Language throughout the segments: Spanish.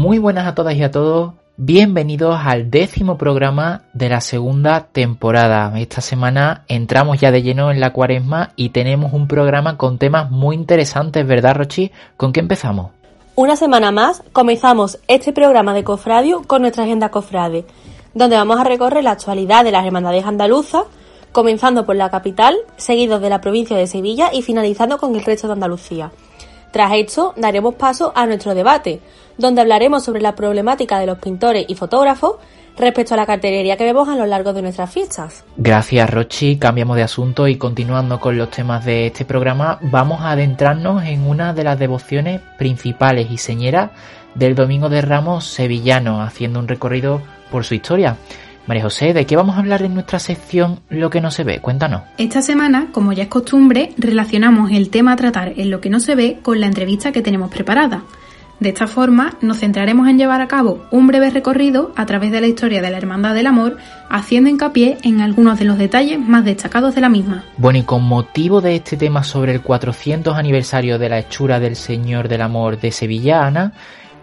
Muy buenas a todas y a todos. Bienvenidos al décimo programa de la segunda temporada. Esta semana entramos ya de lleno en la cuaresma y tenemos un programa con temas muy interesantes, ¿verdad, Rochi? ¿Con qué empezamos? Una semana más comenzamos este programa de Cofradio con nuestra agenda Cofrade, donde vamos a recorrer la actualidad de las hermandades andaluzas, comenzando por la capital, seguidos de la provincia de Sevilla y finalizando con el resto de Andalucía. Tras esto, daremos paso a nuestro debate, donde hablaremos sobre la problemática de los pintores y fotógrafos respecto a la cartelería que vemos a lo largo de nuestras fiestas. Gracias, Rochi. Cambiamos de asunto y continuando con los temas de este programa, vamos a adentrarnos en una de las devociones principales y señeras del Domingo de Ramos sevillano, haciendo un recorrido por su historia. María José, ¿de qué vamos a hablar en nuestra sección Lo que no se ve? Cuéntanos. Esta semana, como ya es costumbre, relacionamos el tema a tratar en Lo que no se ve con la entrevista que tenemos preparada. De esta forma, nos centraremos en llevar a cabo un breve recorrido a través de la historia de la Hermandad del Amor, haciendo hincapié en algunos de los detalles más destacados de la misma. Bueno, y con motivo de este tema sobre el 400 aniversario de la hechura del Señor del Amor de Sevilla, Ana,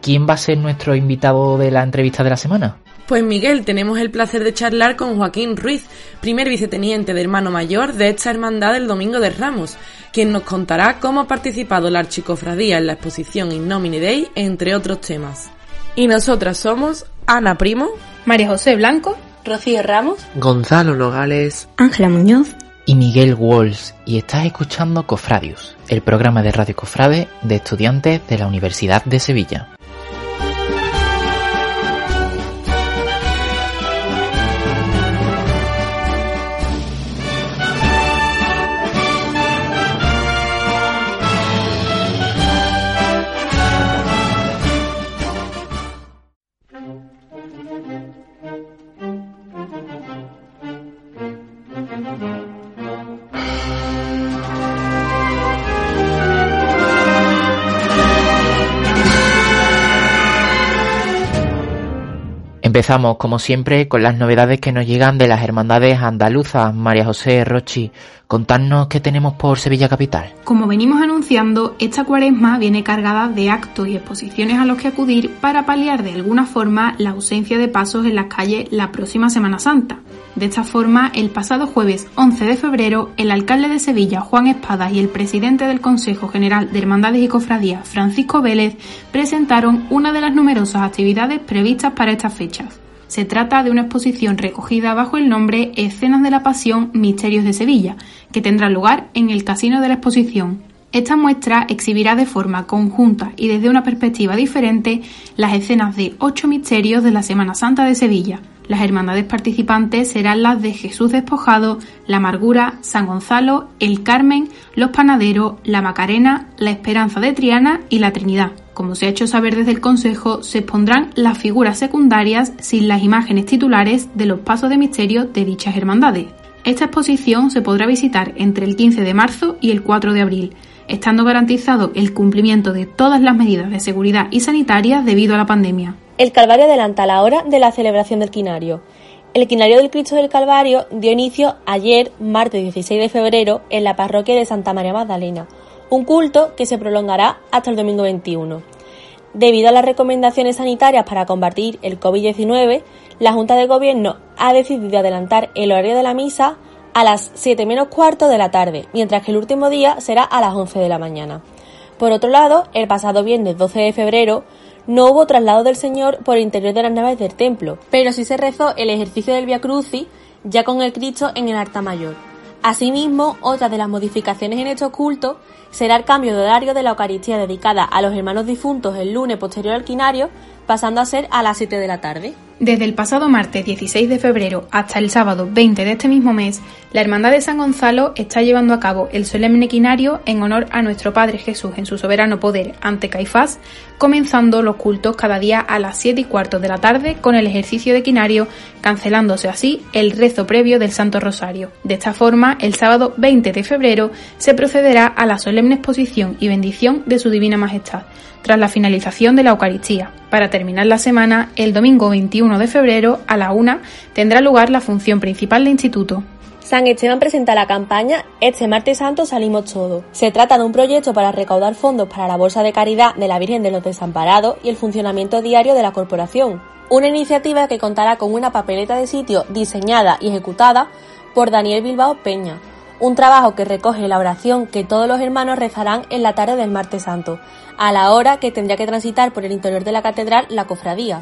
¿quién va a ser nuestro invitado de la entrevista de la semana? Pues Miguel, tenemos el placer de charlar con Joaquín Ruiz, primer viceteniente de hermano mayor de esta hermandad del Domingo de Ramos, quien nos contará cómo ha participado la archicofradía en la exposición In Nomine Dei, entre otros temas. Y nosotras somos Ana Primo, María José Blanco, Rocío Ramos, Gonzalo Nogales, Ángela Muñoz y Miguel Walls, y estás escuchando Cofradius, el programa de Radio Cofrade de estudiantes de la Universidad de Sevilla. Empezamos, como siempre, con las novedades que nos llegan de las hermandades andaluzas. María José Rochi, contadnos qué tenemos por Sevilla Capital. Como venimos anunciando, esta cuaresma viene cargada de actos y exposiciones a los que acudir para paliar de alguna forma la ausencia de pasos en las calles la próxima Semana Santa. De esta forma, el pasado jueves 11 de febrero, el alcalde de Sevilla, Juan Espadas, y el presidente del Consejo General de Hermandades y Cofradías, Francisco Vélez, presentaron una de las numerosas actividades previstas para estas fechas. Se trata de una exposición recogida bajo el nombre Escenas de la Pasión Misterios de Sevilla, que tendrá lugar en el Casino de la Exposición. Esta muestra exhibirá de forma conjunta y desde una perspectiva diferente las escenas de ocho misterios de la Semana Santa de Sevilla. Las hermandades participantes serán las de Jesús Despojado, La Amargura, San Gonzalo, El Carmen, Los Panaderos, La Macarena, La Esperanza de Triana y La Trinidad. Como se ha hecho saber desde el Consejo, se expondrán las figuras secundarias sin las imágenes titulares de los pasos de misterio de dichas hermandades. Esta exposición se podrá visitar entre el 15 de marzo y el 4 de abril, estando garantizado el cumplimiento de todas las medidas de seguridad y sanitarias debido a la pandemia. El Calvario adelanta la hora de la celebración del quinario. El quinario del Cristo del Calvario dio inicio ayer, martes 16 de febrero, en la parroquia de Santa María Magdalena, un culto que se prolongará hasta el domingo 21. Debido a las recomendaciones sanitarias para combatir el COVID-19, la Junta de Gobierno ha decidido adelantar el horario de la misa a las 7 menos cuarto de la tarde, mientras que el último día será a las 11 de la mañana. Por otro lado, el pasado viernes 12 de febrero no hubo traslado del Señor por el interior de las naves del templo, pero sí se rezó el ejercicio del Via Crucis ya con el Cristo en el altar mayor. Asimismo, otra de las modificaciones en estos cultos será el cambio de horario de la Eucaristía dedicada a los hermanos difuntos el lunes posterior al quinario, pasando a ser a las 7 de la tarde. Desde el pasado martes 16 de febrero hasta el sábado 20 de este mismo mes, la Hermandad de San Gonzalo está llevando a cabo el solemne quinario en honor a nuestro Padre Jesús en su soberano poder ante Caifás, comenzando los cultos cada día a las 7 y cuarto de la tarde con el ejercicio de quinario, cancelándose así el rezo previo del Santo Rosario. De esta forma, el sábado 20 de febrero se procederá a la solemne exposición y bendición de su Divina Majestad tras la finalización de la Eucaristía. Para terminar la semana, el domingo 21 de febrero a la una tendrá lugar la función principal del instituto. San Esteban presenta la campaña Este martes santo salimos todos. Se trata de un proyecto para recaudar fondos para la Bolsa de Caridad de la Virgen de los Desamparados y el funcionamiento diario de la corporación. Una iniciativa que contará con una papeleta de sitio diseñada y ejecutada por Daniel Bilbao Peña, un trabajo que recoge la oración que todos los hermanos rezarán en la tarde del martes santo, a la hora que tendría que transitar por el interior de la catedral la cofradía.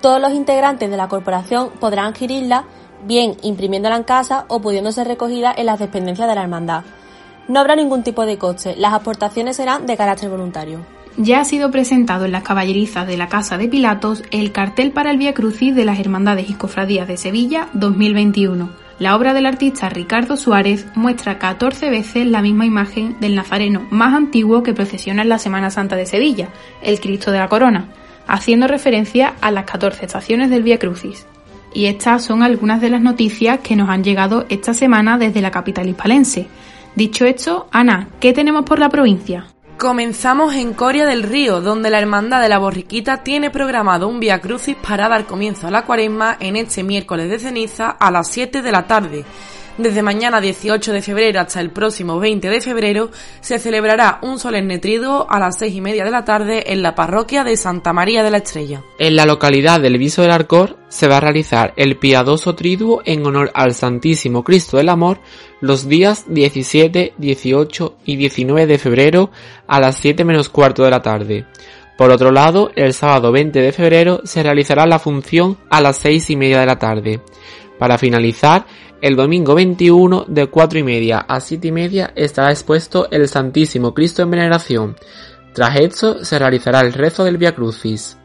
Todos los integrantes de la corporación podrán adquirirla bien imprimiéndola en casa o pudiendo ser recogida en las dependencias de la hermandad. No habrá ningún tipo de coste, las aportaciones serán de carácter voluntario. Ya ha sido presentado en las caballerizas de la Casa de Pilatos el cartel para el Vía Crucis de las Hermandades y Cofradías de Sevilla 2021 la obra del artista Ricardo Suárez muestra 14 veces la misma imagen del nazareno más antiguo que procesiona en la Semana Santa de Sevilla, el Cristo de la Corona, haciendo referencia a las 14 estaciones del Vía Crucis. Y estas son algunas de las noticias que nos han llegado esta semana desde la capital hispalense. Dicho esto, Ana, ¿qué tenemos por la provincia? Comenzamos en Coria del Río, donde la Hermandad de la Borriquita tiene programado un Via Crucis para dar comienzo a la cuaresma en este miércoles de ceniza a las 7 de la tarde. Desde mañana 18 de febrero hasta el próximo 20 de febrero se celebrará un solemne triduo a las 6 y media de la tarde en la parroquia de Santa María de la Estrella. En la localidad del Viso del Arcor se va a realizar el piadoso triduo en honor al Santísimo Cristo del Amor los días 17, 18 y 19 de febrero a las 7 menos cuarto de la tarde. Por otro lado, el sábado 20 de febrero se realizará la función a las 6 y media de la tarde. Para finalizar, el domingo 21 de 4 y media a 7 y media estará expuesto el Santísimo Cristo en veneración. Tras esto se realizará el rezo del Via Crucis.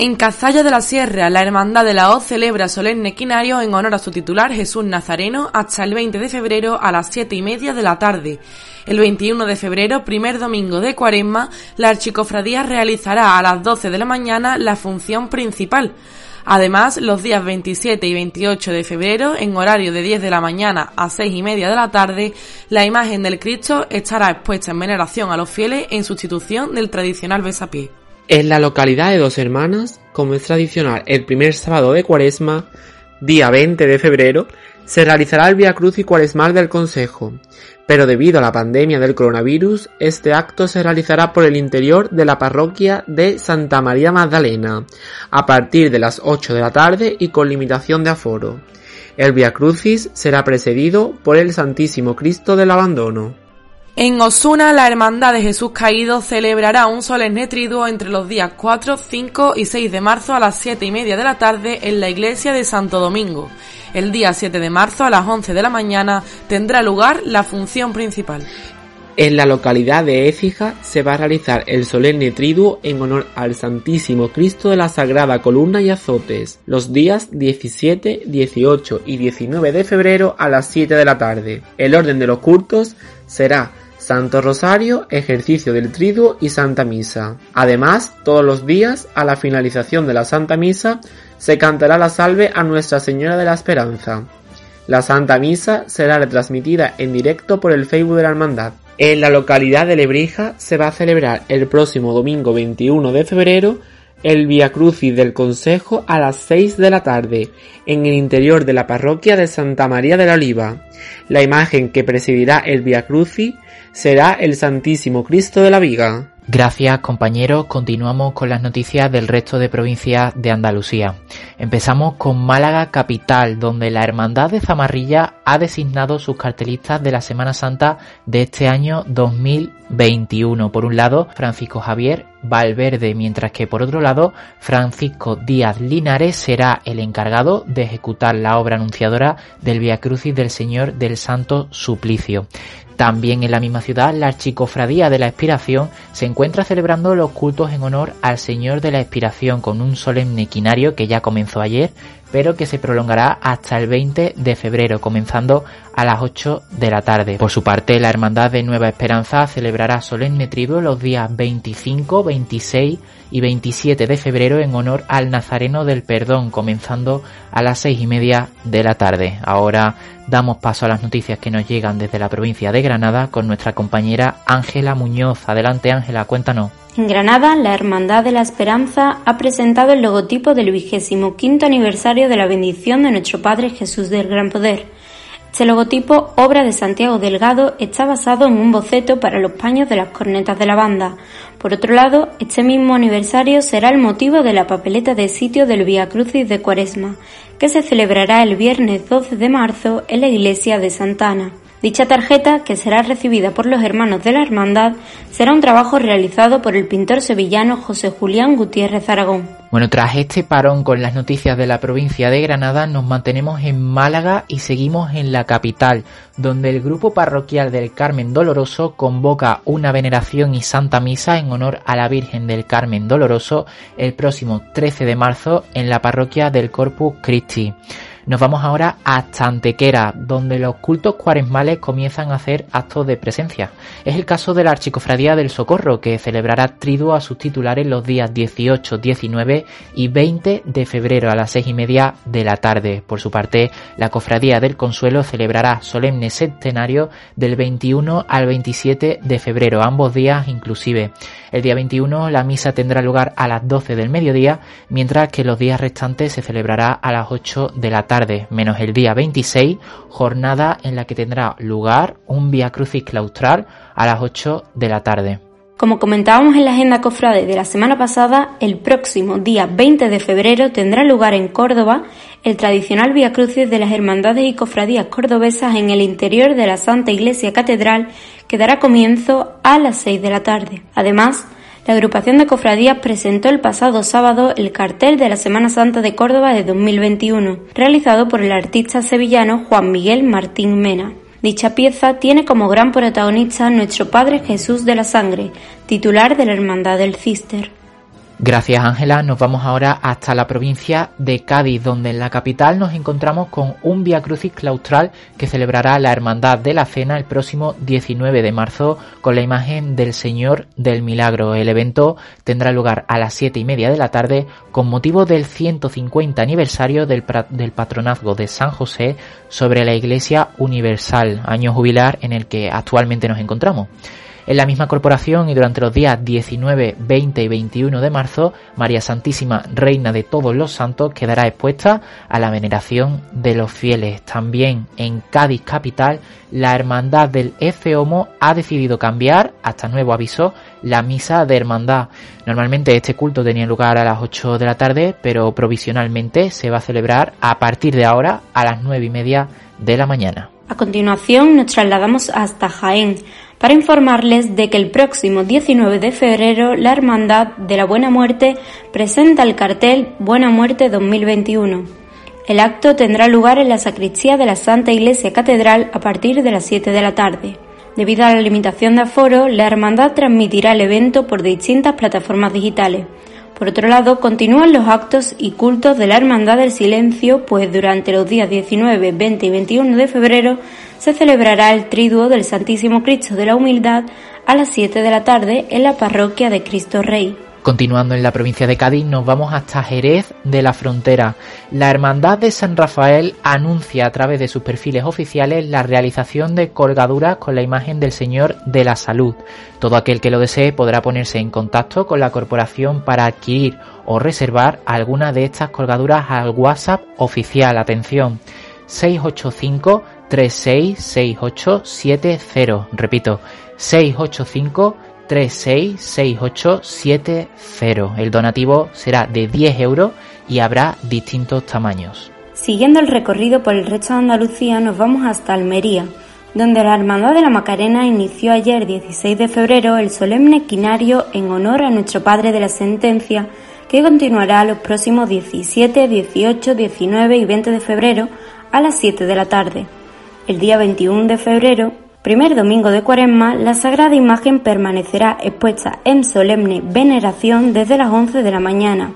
En Cazalla de la Sierra, la Hermandad de la Hoz celebra solemne quinario en honor a su titular Jesús Nazareno hasta el 20 de febrero a las 7 y media de la tarde. El 21 de febrero, primer domingo de cuaresma, la archicofradía realizará a las 12 de la mañana la función principal. Además, los días 27 y 28 de febrero, en horario de 10 de la mañana a 6 y media de la tarde, la imagen del Cristo estará expuesta en veneración a los fieles en sustitución del tradicional besapié. En la localidad de Dos Hermanas, como es tradicional el primer sábado de cuaresma, día 20 de febrero, se realizará el Via Cruz y Cuaresmal del Consejo, pero debido a la pandemia del coronavirus, este acto se realizará por el interior de la parroquia de Santa María Magdalena, a partir de las 8 de la tarde y con limitación de aforo. El Via Crucis será precedido por el Santísimo Cristo del Abandono. En Osuna, la Hermandad de Jesús Caído celebrará un solemne triduo entre los días 4, 5 y 6 de marzo a las 7 y media de la tarde en la iglesia de Santo Domingo. El día 7 de marzo a las 11 de la mañana tendrá lugar la función principal. En la localidad de Écija se va a realizar el solemne triduo en honor al Santísimo Cristo de la Sagrada Columna y Azotes, los días 17, 18 y 19 de febrero a las 7 de la tarde. El orden de los cultos será Santo Rosario, ejercicio del Triduo y Santa Misa. Además, todos los días, a la finalización de la Santa Misa, se cantará la salve a Nuestra Señora de la Esperanza. La Santa Misa será retransmitida en directo por el Facebook de la Hermandad. En la localidad de Lebrija se va a celebrar el próximo domingo 21 de febrero el Via Crucis del Consejo a las 6 de la tarde en el interior de la parroquia de Santa María de la Oliva. La imagen que presidirá el Via Crucis será el Santísimo Cristo de la Viga. Gracias compañeros, continuamos con las noticias del resto de provincias de Andalucía. Empezamos con Málaga capital, donde la Hermandad de Zamarrilla ha designado sus cartelistas de la Semana Santa de este año 2021. Por un lado, Francisco Javier Valverde, mientras que por otro lado Francisco Díaz Linares será el encargado de ejecutar la obra anunciadora del Via Crucis del Señor del Santo Suplicio. También en la misma ciudad, la Archicofradía de la Expiración se encuentra celebrando los cultos en honor al Señor de la Expiración con un solemne quinario que ya comenzó ayer, pero que se prolongará hasta el 20 de febrero, comenzando a las 8 de la tarde. Por su parte, la Hermandad de Nueva Esperanza celebrará solemne triduo los días 25, 26 y 27 de febrero en honor al Nazareno del Perdón, comenzando a las 6 y media de la tarde. Ahora damos paso a las noticias que nos llegan desde la provincia de Granada con nuestra compañera Ángela Muñoz. Adelante Ángela, cuéntanos. En Granada, la Hermandad de la Esperanza ha presentado el logotipo del vigésimo quinto aniversario de la bendición de nuestro Padre Jesús del Gran Poder. Este logotipo, obra de Santiago Delgado, está basado en un boceto para los paños de las cornetas de la banda. Por otro lado, este mismo aniversario será el motivo de la papeleta de sitio del Via Crucis de Cuaresma, que se celebrará el viernes 12 de marzo en la iglesia de Santana. Dicha tarjeta, que será recibida por los hermanos de la Hermandad, será un trabajo realizado por el pintor sevillano José Julián Gutiérrez Aragón. Bueno, tras este parón con las noticias de la provincia de Granada, nos mantenemos en Málaga y seguimos en la capital, donde el grupo parroquial del Carmen Doloroso convoca una veneración y santa misa en honor a la Virgen del Carmen Doloroso el próximo 13 de marzo en la parroquia del Corpus Christi. Nos vamos ahora hasta Antequera, donde los cultos cuaresmales comienzan a hacer actos de presencia. Es el caso de la Archicofradía del Socorro, que celebrará triduo a sus titulares los días 18, 19 y 20 de febrero a las seis y media de la tarde. Por su parte, la Cofradía del Consuelo celebrará solemne centenario del 21 al 27 de febrero, ambos días inclusive. El día 21 la misa tendrá lugar a las 12 del mediodía, mientras que los días restantes se celebrará a las 8 de la tarde, menos el día 26, jornada en la que tendrá lugar un Via Crucis claustral a las 8 de la tarde. Como comentábamos en la agenda cofrade de la semana pasada, el próximo día 20 de febrero tendrá lugar en Córdoba el tradicional Via Crucis de las Hermandades y Cofradías Cordobesas en el interior de la Santa Iglesia Catedral que dará comienzo a las 6 de la tarde. Además, la agrupación de cofradías presentó el pasado sábado el cartel de la Semana Santa de Córdoba de 2021, realizado por el artista sevillano Juan Miguel Martín Mena. Dicha pieza tiene como gran protagonista nuestro Padre Jesús de la Sangre, titular de la Hermandad del Cister. Gracias Ángela, nos vamos ahora hasta la provincia de Cádiz, donde en la capital nos encontramos con un Via Crucis claustral que celebrará la Hermandad de la Cena el próximo 19 de marzo con la imagen del Señor del Milagro. El evento tendrá lugar a las 7 y media de la tarde con motivo del 150 aniversario del, del patronazgo de San José sobre la Iglesia Universal, año jubilar en el que actualmente nos encontramos. En la misma corporación y durante los días 19, 20 y 21 de marzo, María Santísima, Reina de todos los santos, quedará expuesta a la veneración de los fieles. También en Cádiz capital, la Hermandad del F. Homo ha decidido cambiar, hasta nuevo aviso, la misa de hermandad. Normalmente este culto tenía lugar a las 8 de la tarde, pero provisionalmente se va a celebrar a partir de ahora a las 9 y media de la mañana. A continuación nos trasladamos hasta Jaén para informarles de que el próximo 19 de febrero la Hermandad de la Buena Muerte presenta el cartel Buena Muerte 2021. El acto tendrá lugar en la sacristía de la Santa Iglesia Catedral a partir de las 7 de la tarde. Debido a la limitación de aforo, la Hermandad transmitirá el evento por distintas plataformas digitales. Por otro lado, continúan los actos y cultos de la Hermandad del Silencio, pues durante los días 19, 20 y 21 de febrero se celebrará el triduo del Santísimo Cristo de la Humildad a las 7 de la tarde en la parroquia de Cristo Rey. Continuando en la provincia de Cádiz, nos vamos hasta Jerez de la Frontera. La Hermandad de San Rafael anuncia a través de sus perfiles oficiales la realización de colgaduras con la imagen del Señor de la Salud. Todo aquel que lo desee podrá ponerse en contacto con la corporación para adquirir o reservar alguna de estas colgaduras al WhatsApp oficial. Atención, 685 366870. Repito, 685 366870. El donativo será de 10 euros y habrá distintos tamaños. Siguiendo el recorrido por el resto de Andalucía, nos vamos hasta Almería, donde la Hermandad de la Macarena inició ayer 16 de febrero el solemne quinario en honor a nuestro Padre de la Sentencia, que continuará los próximos 17, 18, 19 y 20 de febrero a las 7 de la tarde. El día 21 de febrero, primer domingo de Cuaresma, la Sagrada Imagen permanecerá expuesta en solemne veneración desde las 11 de la mañana.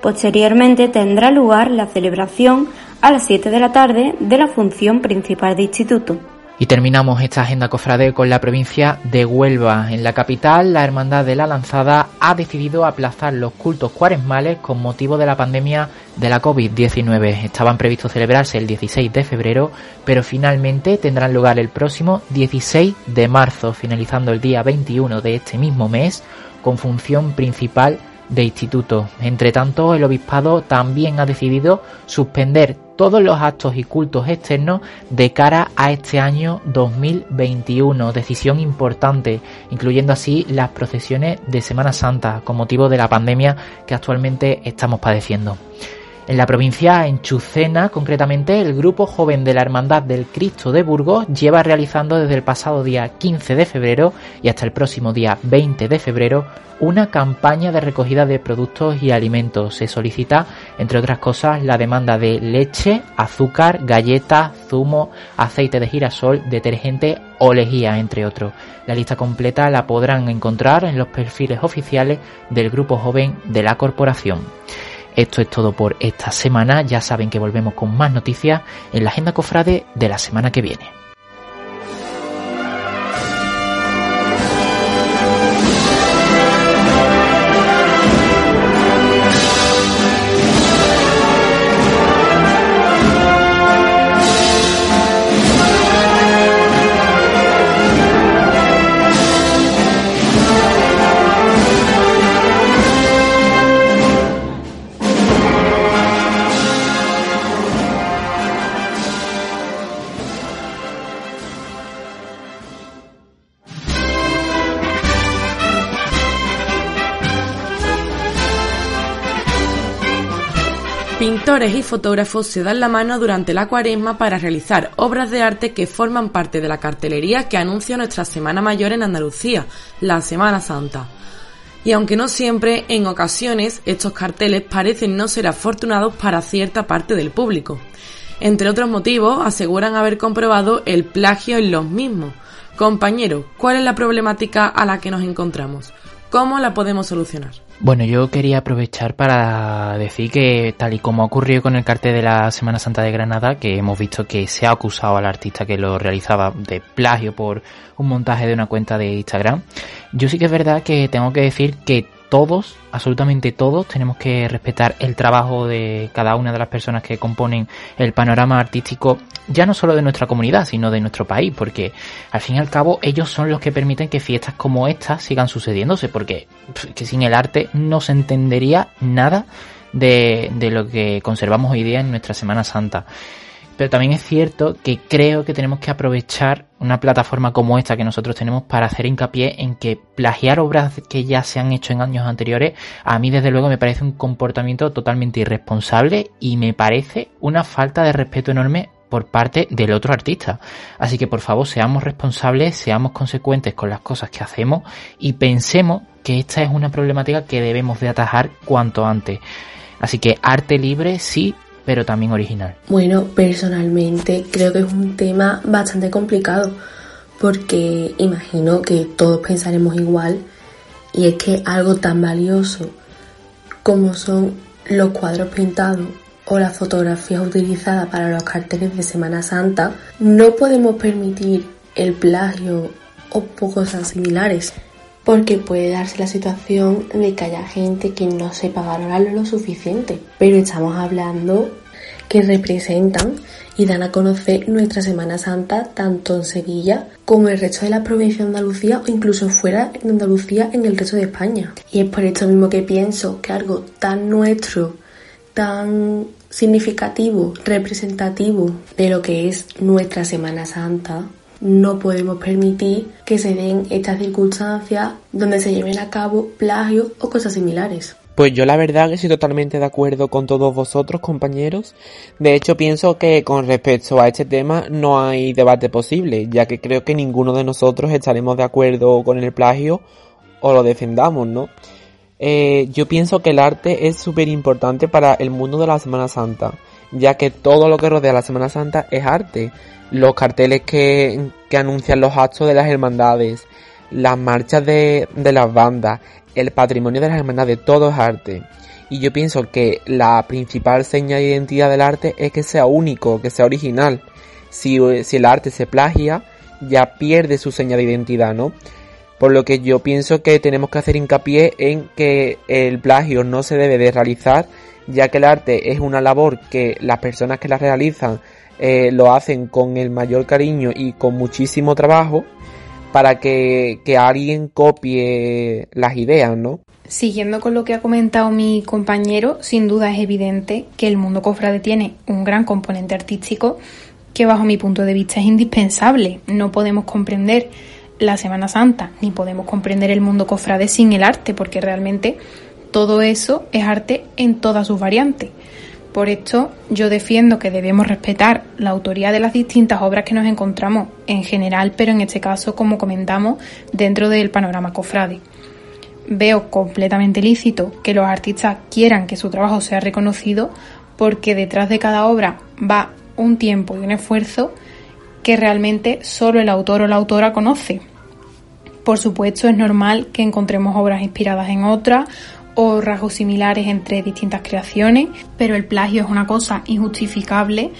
Posteriormente tendrá lugar la celebración a las 7 de la tarde de la función principal de instituto. Y terminamos esta agenda cofrade con la provincia de Huelva. En la capital, la Hermandad de la Lanzada ha decidido aplazar los cultos cuaresmales con motivo de la pandemia de la COVID-19. Estaban previstos celebrarse el 16 de febrero, pero finalmente tendrán lugar el próximo 16 de marzo, finalizando el día 21 de este mismo mes, con función principal de instituto. Entre tanto, el obispado también ha decidido suspender todos los actos y cultos externos de cara a este año 2021. Decisión importante, incluyendo así las procesiones de Semana Santa con motivo de la pandemia que actualmente estamos padeciendo. En la provincia, en Chucena, concretamente, el grupo joven de la Hermandad del Cristo de Burgos lleva realizando desde el pasado día 15 de febrero y hasta el próximo día 20 de febrero una campaña de recogida de productos y alimentos. Se solicita, entre otras cosas, la demanda de leche, azúcar, galletas, zumo, aceite de girasol, detergente o lejía, entre otros. La lista completa la podrán encontrar en los perfiles oficiales del grupo joven de la corporación. Esto es todo por esta semana. Ya saben que volvemos con más noticias en la agenda cofrade de la semana que viene. Pintores y fotógrafos se dan la mano durante la cuaresma para realizar obras de arte que forman parte de la cartelería que anuncia nuestra Semana Mayor en Andalucía, la Semana Santa. Y aunque no siempre, en ocasiones estos carteles parecen no ser afortunados para cierta parte del público. Entre otros motivos, aseguran haber comprobado el plagio en los mismos. Compañero, ¿cuál es la problemática a la que nos encontramos? ¿Cómo la podemos solucionar? Bueno, yo quería aprovechar para decir que tal y como ha ocurrido con el cartel de la Semana Santa de Granada, que hemos visto que se ha acusado al artista que lo realizaba de plagio por un montaje de una cuenta de Instagram, yo sí que es verdad que tengo que decir que todos, absolutamente todos, tenemos que respetar el trabajo de cada una de las personas que componen el panorama artístico, ya no solo de nuestra comunidad, sino de nuestro país, porque al fin y al cabo ellos son los que permiten que fiestas como estas sigan sucediéndose, porque que sin el arte no se entendería nada de, de lo que conservamos hoy día en nuestra Semana Santa pero también es cierto que creo que tenemos que aprovechar una plataforma como esta que nosotros tenemos para hacer hincapié en que plagiar obras que ya se han hecho en años anteriores, a mí desde luego me parece un comportamiento totalmente irresponsable y me parece una falta de respeto enorme por parte del otro artista. Así que por favor seamos responsables, seamos consecuentes con las cosas que hacemos y pensemos que esta es una problemática que debemos de atajar cuanto antes. Así que arte libre sí, pero también original. Bueno, personalmente creo que es un tema bastante complicado porque imagino que todos pensaremos igual y es que algo tan valioso como son los cuadros pintados o las fotografías utilizadas para los carteles de Semana Santa, no podemos permitir el plagio o cosas similares porque puede darse la situación de que haya gente que no sepa valorar lo suficiente. Pero estamos hablando que representan y dan a conocer nuestra Semana Santa tanto en Sevilla como en el resto de la provincia de Andalucía o incluso fuera de Andalucía en el resto de España. Y es por esto mismo que pienso que algo tan nuestro, tan significativo, representativo de lo que es nuestra Semana Santa, no podemos permitir que se den estas circunstancias donde se lleven a cabo plagios o cosas similares. Pues yo la verdad que estoy totalmente de acuerdo con todos vosotros, compañeros. De hecho, pienso que con respecto a este tema no hay debate posible, ya que creo que ninguno de nosotros estaremos de acuerdo con el plagio o lo defendamos, ¿no? Eh, yo pienso que el arte es súper importante para el mundo de la Semana Santa, ya que todo lo que rodea la Semana Santa es arte. Los carteles que, que anuncian los actos de las hermandades, las marchas de, de las bandas, el patrimonio de las hermandades, todo es arte. Y yo pienso que la principal seña de identidad del arte es que sea único, que sea original. Si, si el arte se plagia, ya pierde su seña de identidad, ¿no? Por lo que yo pienso que tenemos que hacer hincapié en que el plagio no se debe de realizar, ya que el arte es una labor que las personas que la realizan eh, lo hacen con el mayor cariño y con muchísimo trabajo para que, que alguien copie las ideas, ¿no? Siguiendo con lo que ha comentado mi compañero, sin duda es evidente que el mundo cofrade tiene un gran componente artístico que bajo mi punto de vista es indispensable. No podemos comprender la Semana Santa ni podemos comprender el mundo cofrade sin el arte, porque realmente todo eso es arte en todas sus variantes. Por esto yo defiendo que debemos respetar la autoría de las distintas obras que nos encontramos en general, pero en este caso, como comentamos, dentro del panorama cofrade. Veo completamente lícito que los artistas quieran que su trabajo sea reconocido porque detrás de cada obra va un tiempo y un esfuerzo que realmente solo el autor o la autora conoce. Por supuesto, es normal que encontremos obras inspiradas en otras o rasgos similares entre distintas creaciones, pero el plagio es una cosa injustificable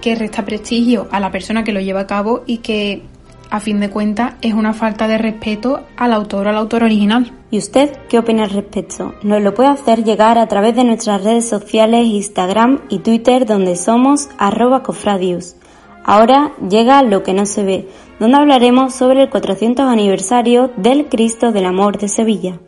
que resta prestigio a la persona que lo lleva a cabo y que a fin de cuentas es una falta de respeto al autor o al autor original. ¿Y usted qué opina al respecto? Nos lo puede hacer llegar a través de nuestras redes sociales Instagram y Twitter donde somos arroba cofradius. Ahora llega lo que no se ve, donde hablaremos sobre el 400 aniversario del Cristo del Amor de Sevilla.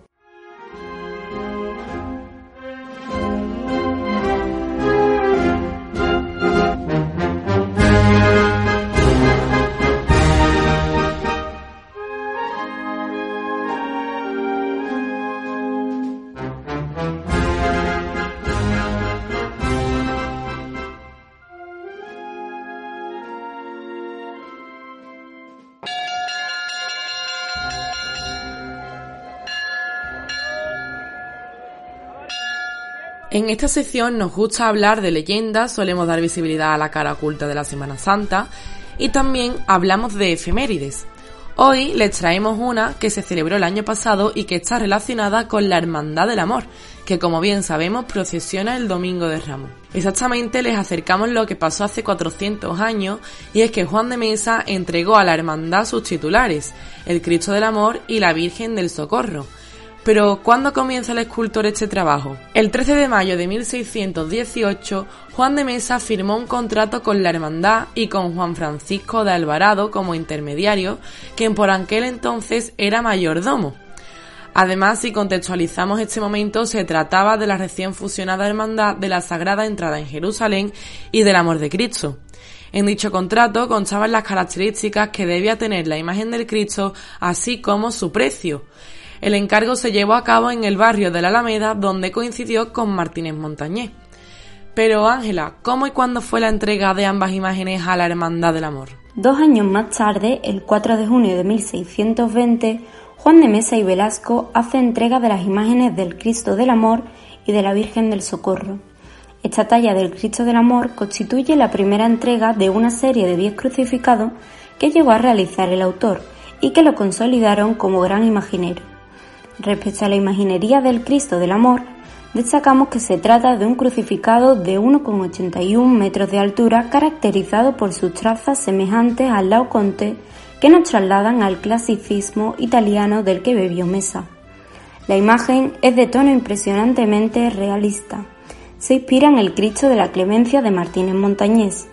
En esta sección nos gusta hablar de leyendas, solemos dar visibilidad a la cara oculta de la Semana Santa y también hablamos de efemérides. Hoy les traemos una que se celebró el año pasado y que está relacionada con la Hermandad del Amor, que como bien sabemos procesiona el Domingo de Ramos. Exactamente les acercamos lo que pasó hace 400 años y es que Juan de Mesa entregó a la Hermandad sus titulares, el Cristo del Amor y la Virgen del Socorro, pero, ¿cuándo comienza el escultor este trabajo? El 13 de mayo de 1618, Juan de Mesa firmó un contrato con la Hermandad y con Juan Francisco de Alvarado como intermediario, quien por aquel entonces era mayordomo. Además, si contextualizamos este momento, se trataba de la recién fusionada Hermandad de la Sagrada Entrada en Jerusalén y del Amor de Cristo. En dicho contrato constaban las características que debía tener la imagen del Cristo, así como su precio. El encargo se llevó a cabo en el barrio de la Alameda, donde coincidió con Martínez Montañé. Pero Ángela, ¿cómo y cuándo fue la entrega de ambas imágenes a la Hermandad del Amor? Dos años más tarde, el 4 de junio de 1620, Juan de Mesa y Velasco hace entrega de las imágenes del Cristo del Amor y de la Virgen del Socorro. Esta talla del Cristo del Amor constituye la primera entrega de una serie de diez crucificados que llegó a realizar el autor y que lo consolidaron como gran imaginero. Respecto a la imaginería del Cristo del Amor, destacamos que se trata de un crucificado de 1,81 metros de altura caracterizado por sus trazas semejantes al Laoconte que nos trasladan al clasicismo italiano del que bebió Mesa. La imagen es de tono impresionantemente realista. Se inspira en el Cristo de la Clemencia de Martínez Montañés.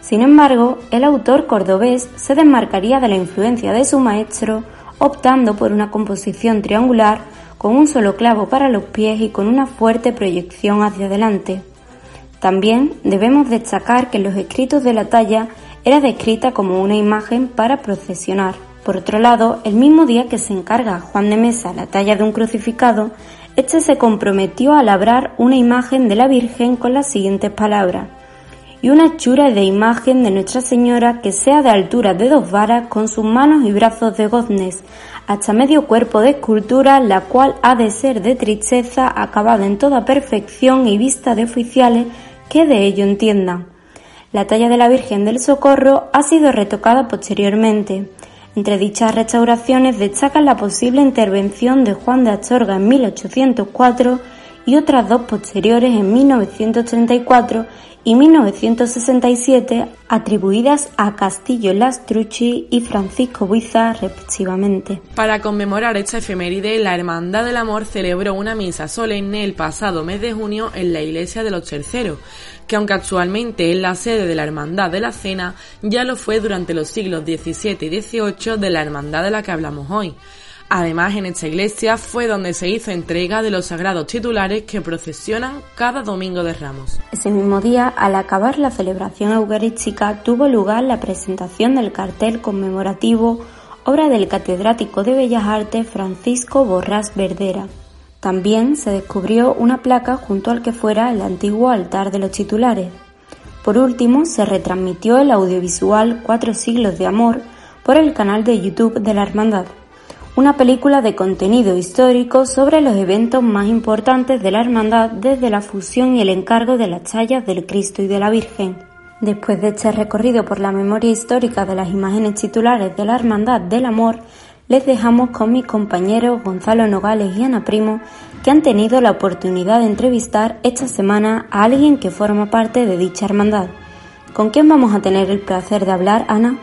Sin embargo, el autor cordobés se desmarcaría de la influencia de su maestro optando por una composición triangular con un solo clavo para los pies y con una fuerte proyección hacia adelante. También debemos destacar que los escritos de la talla era descrita como una imagen para procesionar. Por otro lado, el mismo día que se encarga Juan de Mesa la talla de un crucificado, Este se comprometió a labrar una imagen de la Virgen con las siguientes palabras y una hechura de imagen de Nuestra Señora que sea de altura de dos varas con sus manos y brazos de goznes, hasta medio cuerpo de escultura, la cual ha de ser de tristeza, acabada en toda perfección y vista de oficiales que de ello entiendan. La talla de la Virgen del Socorro ha sido retocada posteriormente. Entre dichas restauraciones destaca la posible intervención de Juan de Astorga en 1804 y otras dos posteriores en 1934 y 1967 atribuidas a Castillo Lastrucci y Francisco Buiza respectivamente. Para conmemorar esta efeméride, la Hermandad del Amor celebró una misa solemne el pasado mes de junio en la iglesia de los Terceros, que aunque actualmente es la sede de la Hermandad de la Cena, ya lo fue durante los siglos XVII y XVIII de la Hermandad de la que hablamos hoy. Además, en esta iglesia fue donde se hizo entrega de los sagrados titulares que procesionan cada domingo de Ramos. Ese mismo día, al acabar la celebración eucarística, tuvo lugar la presentación del cartel conmemorativo, obra del catedrático de Bellas Artes Francisco Borrás Verdera. También se descubrió una placa junto al que fuera el antiguo altar de los titulares. Por último, se retransmitió el audiovisual Cuatro siglos de amor por el canal de YouTube de la Hermandad una película de contenido histórico sobre los eventos más importantes de la hermandad desde la fusión y el encargo de las tallas del Cristo y de la Virgen. Después de este recorrido por la memoria histórica de las imágenes titulares de la Hermandad del Amor, les dejamos con mis compañeros Gonzalo Nogales y Ana Primo, que han tenido la oportunidad de entrevistar esta semana a alguien que forma parte de dicha hermandad. ¿Con quién vamos a tener el placer de hablar, Ana?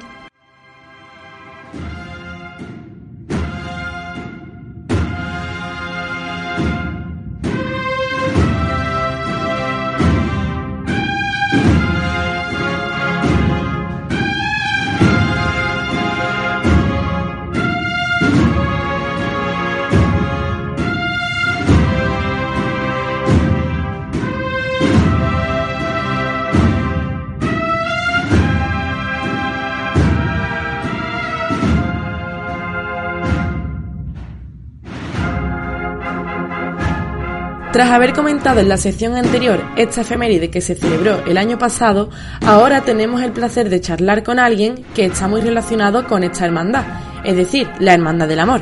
Tras haber comentado en la sección anterior esta efeméride que se celebró el año pasado, ahora tenemos el placer de charlar con alguien que está muy relacionado con esta hermandad, es decir, la Hermandad del Amor.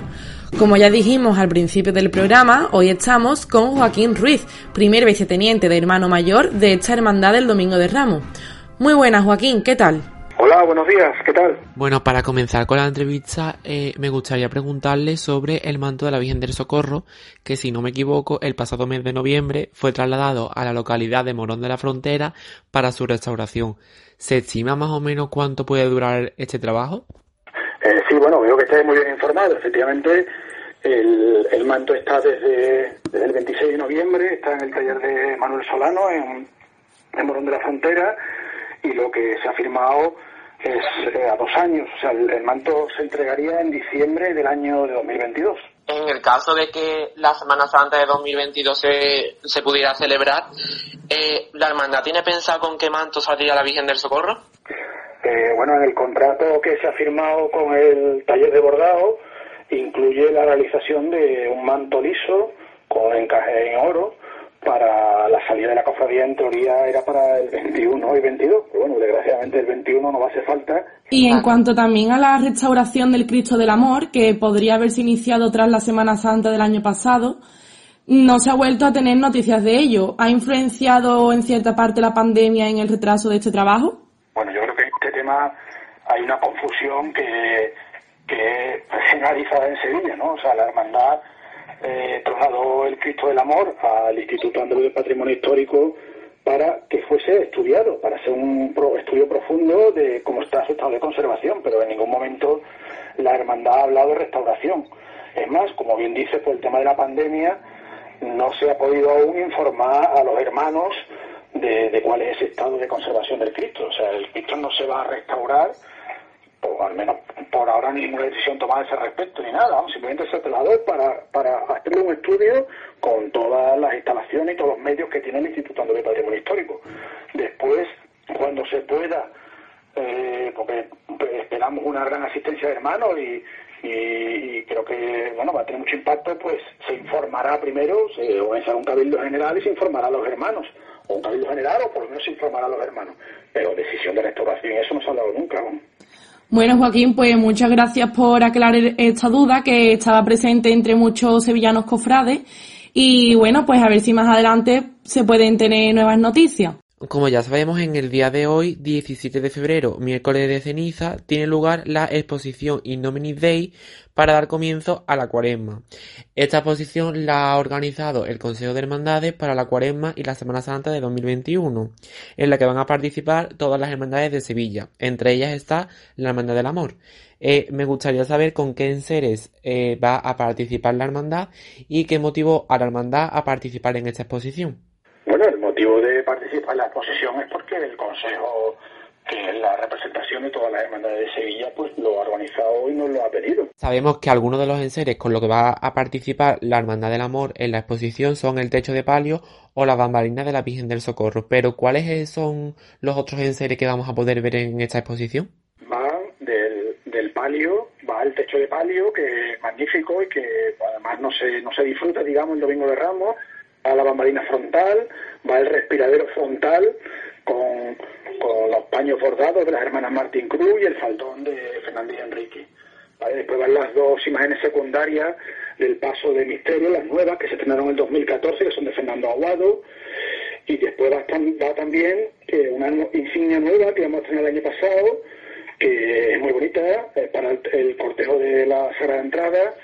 Como ya dijimos al principio del programa, hoy estamos con Joaquín Ruiz, primer viceteniente de hermano mayor de esta hermandad del Domingo de Ramos. Muy buenas, Joaquín, ¿qué tal? Hola, buenos días, ¿qué tal? Bueno, para comenzar con la entrevista, eh, me gustaría preguntarle sobre el manto de la Virgen del Socorro, que si no me equivoco, el pasado mes de noviembre fue trasladado a la localidad de Morón de la Frontera para su restauración. ¿Se estima más o menos cuánto puede durar este trabajo? Eh, sí, bueno, veo que estáis muy bien informado. Efectivamente, el, manto está desde, el 26 de noviembre, está en el taller de Manuel Solano, en, en Morón de la Frontera, y lo que se ha firmado es eh, a dos años. O sea, el, manto se entregaría en diciembre del año de 2022. En el caso de que la Semana Santa de 2022 se, se pudiera celebrar, eh, ¿la hermandad tiene pensado con qué manto saldría la Virgen del Socorro? Eh, bueno, en el contrato que se ha firmado con el taller de bordado incluye la realización de un manto liso con encaje en oro para la salida de la cofradía en teoría era para el 21 y 22, pero bueno, desgraciadamente el 21 no va a hacer falta. Y en cuanto también a la restauración del Cristo del Amor, que podría haberse iniciado tras la Semana Santa del año pasado, no se ha vuelto a tener noticias de ello. ¿Ha influenciado en cierta parte la pandemia en el retraso de este trabajo? Bueno, yo creo que en este tema hay una confusión que, que es generalizada en Sevilla, ¿no? O sea, la hermandad eh, trasladó el Cristo del Amor al Instituto Andaluz de Patrimonio Histórico para que fuese estudiado, para hacer un estudio profundo de cómo está su estado de conservación, pero en ningún momento la hermandad ha hablado de restauración. Es más, como bien dice, por el tema de la pandemia, no se ha podido aún informar a los hermanos de, de cuál es ese estado de conservación del Cristo. O sea, el Cristo no se va a restaurar o al menos por ahora ninguna decisión tomada a ese respecto ni nada, simplemente se trasladó para, para hacerle un estudio con todas las instalaciones y todos los medios que tiene el Instituto de Patrimonio Histórico. Después, cuando se pueda, eh, porque esperamos una gran asistencia de hermanos y, y, creo que bueno va a tener mucho impacto, pues se informará primero, se organizará un cabildo general y se informará a los hermanos, o un cabildo general o por lo menos se informará a los hermanos, pero decisión de restauración, eso no se ha hablado nunca. Bueno, Joaquín, pues muchas gracias por aclarar esta duda que estaba presente entre muchos sevillanos cofrades y bueno, pues a ver si más adelante se pueden tener nuevas noticias. Como ya sabemos, en el día de hoy, 17 de febrero, miércoles de ceniza, tiene lugar la exposición Innominis Day para dar comienzo a la cuaresma. Esta exposición la ha organizado el Consejo de Hermandades para la cuaresma y la Semana Santa de 2021, en la que van a participar todas las hermandades de Sevilla. Entre ellas está la Hermandad del Amor. Eh, me gustaría saber con qué enseres eh, va a participar la hermandad y qué motivó a la hermandad a participar en esta exposición. Motivo de participar en la exposición es porque el Consejo, que es la representación de todas las hermandades de Sevilla, pues lo ha organizado y nos lo ha pedido. Sabemos que algunos de los enseres con los que va a participar la Hermandad del Amor en la exposición son el techo de palio o la bambalina de la Virgen del Socorro. Pero ¿cuáles son los otros enseres que vamos a poder ver en esta exposición? Va del, del palio, va el techo de palio, que es magnífico y que además no se, no se disfruta, digamos, el Domingo de Ramos a la bambalina frontal, va el respiradero frontal con, los paños bordados de las hermanas Martín Cruz y el faldón de Fernández Enrique. Después van las dos imágenes secundarias del paso de misterio, las nuevas que se estrenaron en el 2014, que son de Fernando Aguado, y después va, también eh, una insignia nueva que a estrenar el año pasado, que es muy bonita, eh, para el, cortejo de la Sagrada Entrada,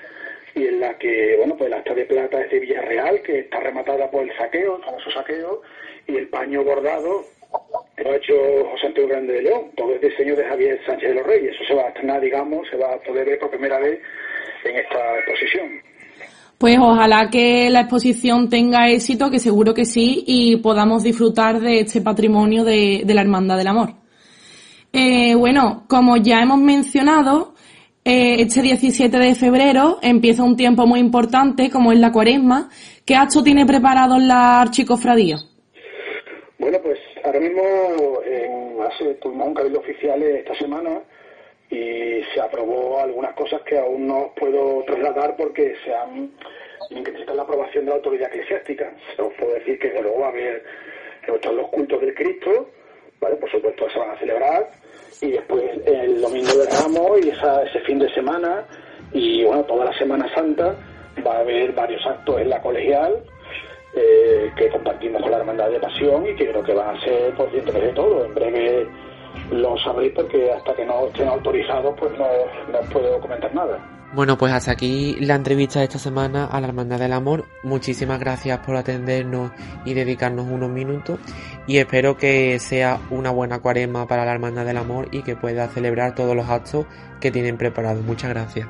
y en la que, bueno, pues la asta de plata es de Villarreal, que está rematada por el saqueo, el famoso saqueo, y el paño bordado lo ha hecho José Antonio Grande de León, todo es diseño de Javier Sánchez de los Reyes. Eso se va a estrenar, digamos, se va a poder ver por primera vez en esta exposición. Pues ojalá que la exposición tenga éxito, que seguro que sí, y podamos disfrutar de este patrimonio de, la Hermandad del Amor. Eh, bueno, como ya hemos mencionado, eh, este 17 de febrero empieza un tiempo muy importante como es la cuaresma. ¿Qué acto tiene preparado la archicofradía? Bueno, pues ahora mismo en, hace, un cabildo oficial esta semana y se aprobó algunas cosas que aún no puedo trasladar porque se han necesitan la aprobación de la autoridad eclesiástica. Os puedo decir que luego va a haber los cultos del Cristo, ¿vale? por supuesto se van a celebrar y después el domingo de Ramos y ese fin de semana y bueno, toda la Semana Santa va a haber varios actos en la colegial eh, que compartimos con la Hermandad de Pasión y que creo que van a ser por dentro de todo. En breve lo sabréis porque hasta que no estén autorizados pues no, no puedo comentar nada. Bueno, pues hasta aquí la entrevista de esta semana a la Hermandad del Amor. Muchísimas gracias por atendernos y dedicarnos unos minutos. Y espero que sea una buena cuaresma para la Hermandad del Amor y que pueda celebrar todos los actos que tienen preparados. Muchas gracias.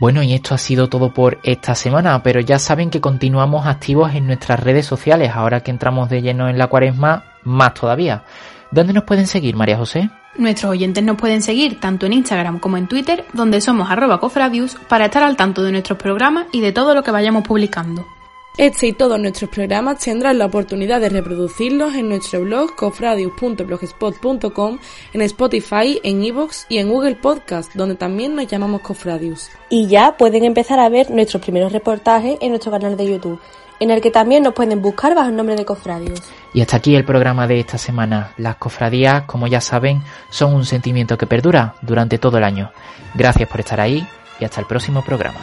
Bueno, y esto ha sido todo por esta semana, pero ya saben que continuamos activos en nuestras redes sociales, ahora que entramos de lleno en la cuaresma, más todavía. ¿Dónde nos pueden seguir, María José? Nuestros oyentes nos pueden seguir tanto en Instagram como en Twitter, donde somos arroba cofradius, para estar al tanto de nuestros programas y de todo lo que vayamos publicando. Este y todos nuestros programas tendrán la oportunidad de reproducirlos en nuestro blog cofradius.blogspot.com, en Spotify, en Evox y en Google Podcast, donde también nos llamamos Cofradius. Y ya pueden empezar a ver nuestros primeros reportajes en nuestro canal de YouTube, en el que también nos pueden buscar bajo el nombre de Cofradius. Y hasta aquí el programa de esta semana. Las cofradías, como ya saben, son un sentimiento que perdura durante todo el año. Gracias por estar ahí y hasta el próximo programa.